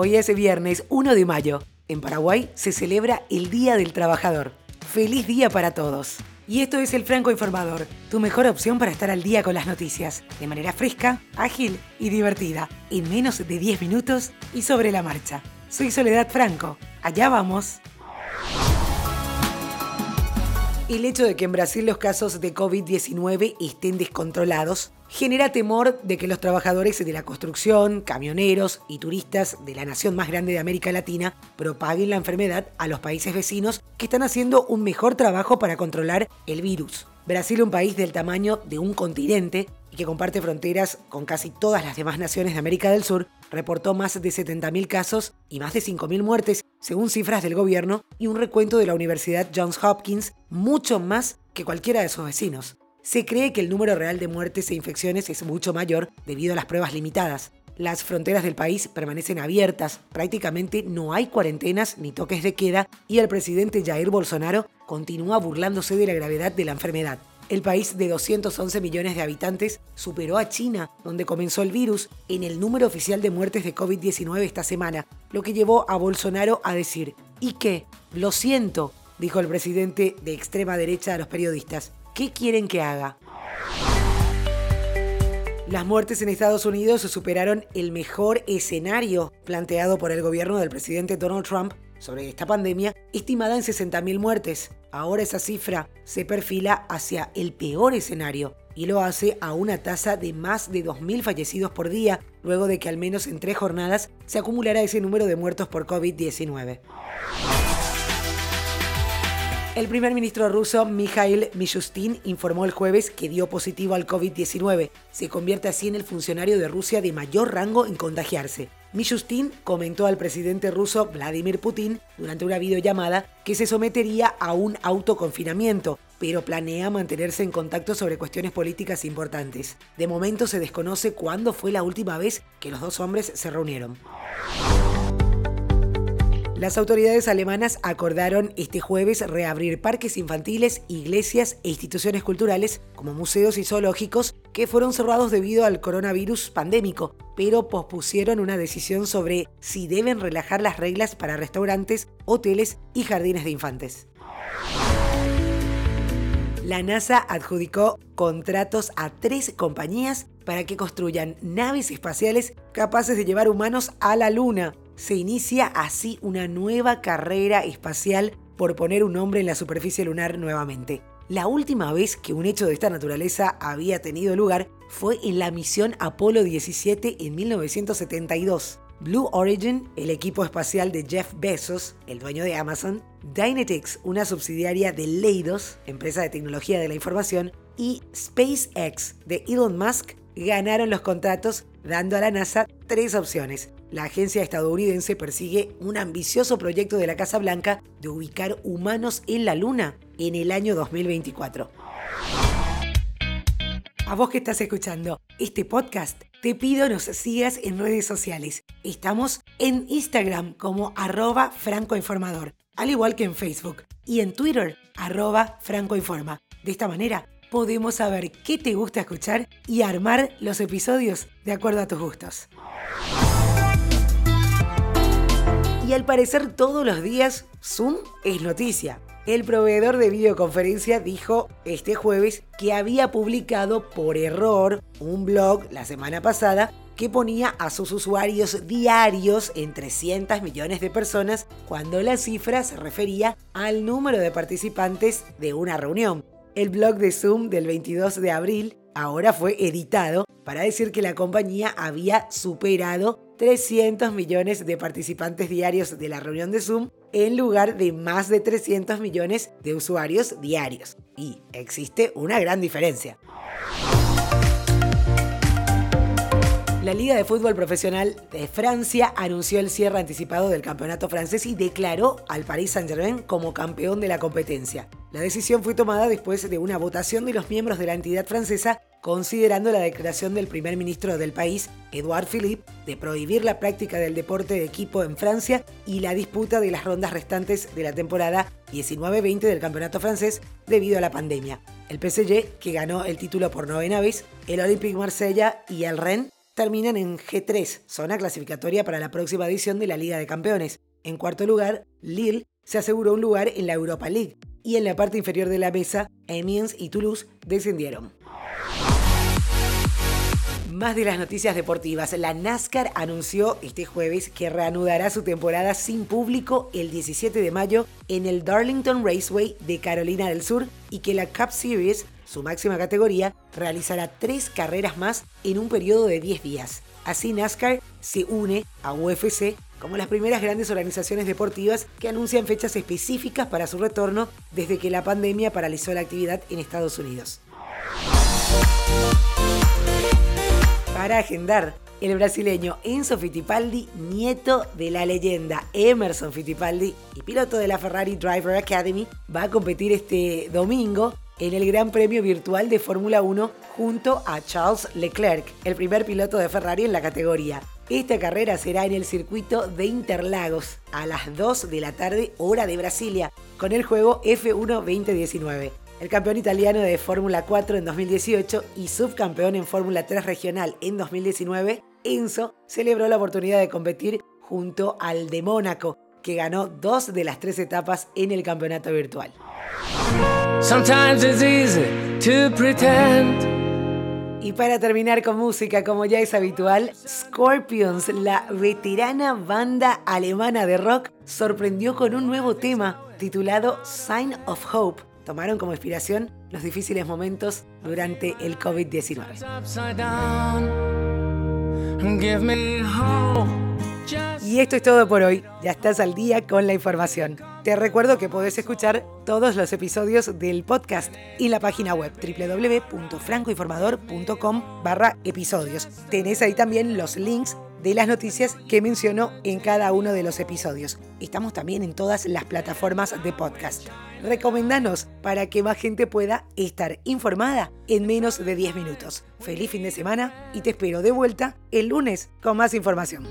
Hoy es viernes 1 de mayo. En Paraguay se celebra el Día del Trabajador. Feliz día para todos. Y esto es el Franco Informador, tu mejor opción para estar al día con las noticias, de manera fresca, ágil y divertida, en menos de 10 minutos y sobre la marcha. Soy Soledad Franco. Allá vamos. El hecho de que en Brasil los casos de COVID-19 estén descontrolados genera temor de que los trabajadores de la construcción, camioneros y turistas de la nación más grande de América Latina propaguen la enfermedad a los países vecinos que están haciendo un mejor trabajo para controlar el virus. Brasil, un país del tamaño de un continente que comparte fronteras con casi todas las demás naciones de América del Sur, reportó más de 70.000 casos y más de 5.000 muertes, según cifras del gobierno y un recuento de la Universidad Johns Hopkins, mucho más que cualquiera de sus vecinos. Se cree que el número real de muertes e infecciones es mucho mayor debido a las pruebas limitadas. Las fronteras del país permanecen abiertas, prácticamente no hay cuarentenas ni toques de queda y el presidente Jair Bolsonaro continúa burlándose de la gravedad de la enfermedad. El país de 211 millones de habitantes superó a China, donde comenzó el virus, en el número oficial de muertes de COVID-19 esta semana, lo que llevó a Bolsonaro a decir, ¿y qué? Lo siento, dijo el presidente de extrema derecha a los periodistas. ¿Qué quieren que haga? Las muertes en Estados Unidos superaron el mejor escenario planteado por el gobierno del presidente Donald Trump sobre esta pandemia, estimada en 60.000 muertes. Ahora esa cifra se perfila hacia el peor escenario y lo hace a una tasa de más de 2.000 fallecidos por día, luego de que al menos en tres jornadas se acumulara ese número de muertos por COVID-19. El primer ministro ruso Mikhail Mishustin informó el jueves que dio positivo al COVID-19. Se convierte así en el funcionario de Rusia de mayor rango en contagiarse. Mishustin comentó al presidente ruso Vladimir Putin durante una videollamada que se sometería a un autoconfinamiento, pero planea mantenerse en contacto sobre cuestiones políticas importantes. De momento se desconoce cuándo fue la última vez que los dos hombres se reunieron. Las autoridades alemanas acordaron este jueves reabrir parques infantiles, iglesias e instituciones culturales como museos y zoológicos que fueron cerrados debido al coronavirus pandémico, pero pospusieron una decisión sobre si deben relajar las reglas para restaurantes, hoteles y jardines de infantes. La NASA adjudicó contratos a tres compañías para que construyan naves espaciales capaces de llevar humanos a la Luna se inicia así una nueva carrera espacial por poner un hombre en la superficie lunar nuevamente. La última vez que un hecho de esta naturaleza había tenido lugar fue en la misión Apolo 17 en 1972. Blue Origin, el equipo espacial de Jeff Bezos, el dueño de Amazon, Dynetics, una subsidiaria de Leidos, empresa de tecnología de la información, y SpaceX de Elon Musk ganaron los contratos dando a la NASA tres opciones. La agencia estadounidense persigue un ambicioso proyecto de la Casa Blanca de ubicar humanos en la Luna en el año 2024. A vos que estás escuchando este podcast, te pido nos sigas en redes sociales. Estamos en Instagram como arroba francoinformador, al igual que en Facebook, y en Twitter arroba francoinforma. De esta manera podemos saber qué te gusta escuchar y armar los episodios de acuerdo a tus gustos. Y al parecer todos los días Zoom es noticia. El proveedor de videoconferencia dijo este jueves que había publicado por error un blog la semana pasada que ponía a sus usuarios diarios en 300 millones de personas cuando la cifra se refería al número de participantes de una reunión. El blog de Zoom del 22 de abril ahora fue editado para decir que la compañía había superado 300 millones de participantes diarios de la reunión de Zoom en lugar de más de 300 millones de usuarios diarios. Y existe una gran diferencia. La Liga de Fútbol Profesional de Francia anunció el cierre anticipado del campeonato francés y declaró al Paris Saint-Germain como campeón de la competencia. La decisión fue tomada después de una votación de los miembros de la entidad francesa considerando la declaración del primer ministro del país, Edouard Philippe, de prohibir la práctica del deporte de equipo en Francia y la disputa de las rondas restantes de la temporada 19-20 del campeonato francés debido a la pandemia. El PSG, que ganó el título por novena vez, el Olympique Marsella y el Rennes terminan en G3, zona clasificatoria para la próxima edición de la Liga de Campeones. En cuarto lugar, Lille se aseguró un lugar en la Europa League. Y en la parte inferior de la mesa, Amiens y Toulouse descendieron. Más de las noticias deportivas. La NASCAR anunció este jueves que reanudará su temporada sin público el 17 de mayo en el Darlington Raceway de Carolina del Sur y que la Cup Series, su máxima categoría, realizará tres carreras más en un periodo de 10 días. Así NASCAR se une a UFC como las primeras grandes organizaciones deportivas que anuncian fechas específicas para su retorno desde que la pandemia paralizó la actividad en Estados Unidos para agendar. El brasileño Enzo Fittipaldi, nieto de la leyenda Emerson Fittipaldi y piloto de la Ferrari Driver Academy, va a competir este domingo en el Gran Premio Virtual de Fórmula 1 junto a Charles Leclerc, el primer piloto de Ferrari en la categoría. Esta carrera será en el circuito de Interlagos a las 2 de la tarde hora de Brasilia con el juego F1 2019 el campeón italiano de Fórmula 4 en 2018 y subcampeón en Fórmula 3 regional en 2019, Enzo celebró la oportunidad de competir junto al de Mónaco, que ganó dos de las tres etapas en el campeonato virtual. Y para terminar con música, como ya es habitual, Scorpions, la veterana banda alemana de rock, sorprendió con un nuevo tema titulado Sign of Hope tomaron como inspiración los difíciles momentos durante el COVID-19. Y esto es todo por hoy. Ya estás al día con la información. Te recuerdo que podés escuchar todos los episodios del podcast en la página web www.francoinformador.com barra episodios. Tenés ahí también los links de las noticias que menciono en cada uno de los episodios. Estamos también en todas las plataformas de podcast. Recomendanos para que más gente pueda estar informada en menos de 10 minutos. Feliz fin de semana y te espero de vuelta el lunes con más información.